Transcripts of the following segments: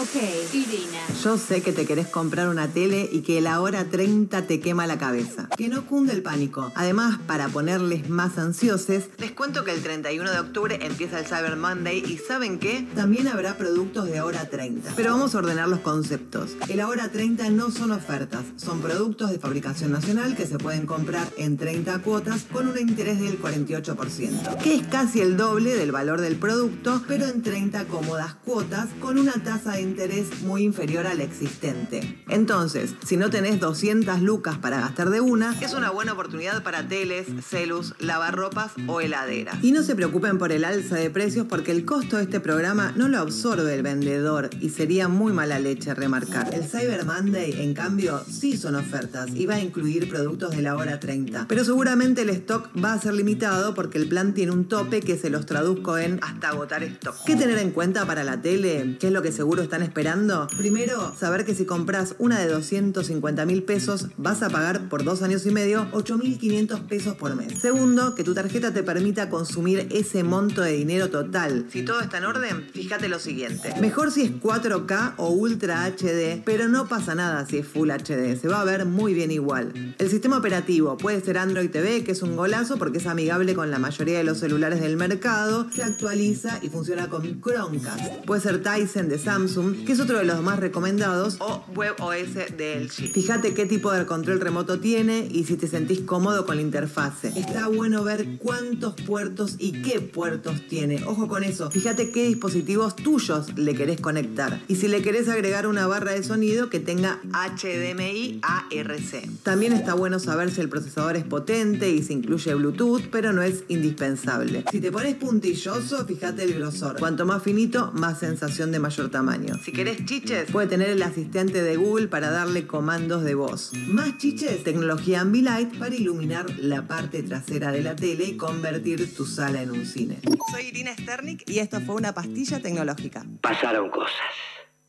Ok, Irina. Yo sé que te querés comprar una tele y que la hora 30 te quema la cabeza. Que no cunde el pánico. Además, para ponerles más ansiosos, les cuento que el 31 de octubre empieza el Cyber Monday y ¿saben qué? También habrá productos de hora 30. Pero vamos a ordenar los conceptos. El hora 30 no son ofertas, son productos de fabricación nacional que se pueden comprar en 30 cuotas con un interés del 48%, que es casi el doble del valor del producto, pero en 30 cómodas cuotas con una tasa de interés muy inferior al existente. Entonces, si no tenés 200 lucas para gastar de una, es una buena oportunidad para teles, celus, lavarropas o heladeras. Y no se preocupen por el alza de precios porque el costo de este programa no lo absorbe el vendedor y sería muy mala leche remarcar. El Cyber Monday, en cambio, sí son ofertas y va a incluir productos de la hora 30. Pero seguramente el stock va a ser limitado porque el plan tiene un tope que se los traduzco en hasta agotar stock. ¿Qué tener en cuenta para la tele? ¿Qué es lo que seguro están esperando? Primero, saber que si compras una de 250 mil pesos, vas a pagar por dos años y medio 8.500 pesos por mes. Segundo, que tu tarjeta te permita consumir ese monto de dinero total. Si todo está en orden, fíjate lo siguiente. Mejor si es 4K o Ultra HD, pero no pasa nada si es Full HD. Se va a ver muy bien igual. El sistema operativo puede ser Android TV, que es un golazo porque es amigable con la mayoría de los celulares del mercado, se actualiza y funciona con Chromecast. Puede ser Tyson de Samsung, que es otro de los más recomendados, o WebOS de LG. Fíjate qué tipo de control remoto tiene y si te sentís cómodo con la interfase. Está bueno ver cuántos puertos y qué puertos tiene. Ojo con eso. Fíjate qué dispositivos tuyos le querés conectar. Y si le querés agregar una barra de sonido que tenga HDMI ARC. También está bueno saber si el procesador es potente y si incluye Bluetooth, pero no es indispensable. Si te pones puntilloso, fíjate el grosor. Cuanto más finito, más sensación de mayor tamaño. Si querés chiches, puede tener el asistente de Google para darle comandos de voz. Más chiches, tecnología Ambilight para iluminar la parte trasera de la tele y convertir tu sala en un cine. Soy Irina Sternik y esto fue una pastilla tecnológica. Pasaron cosas.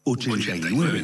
899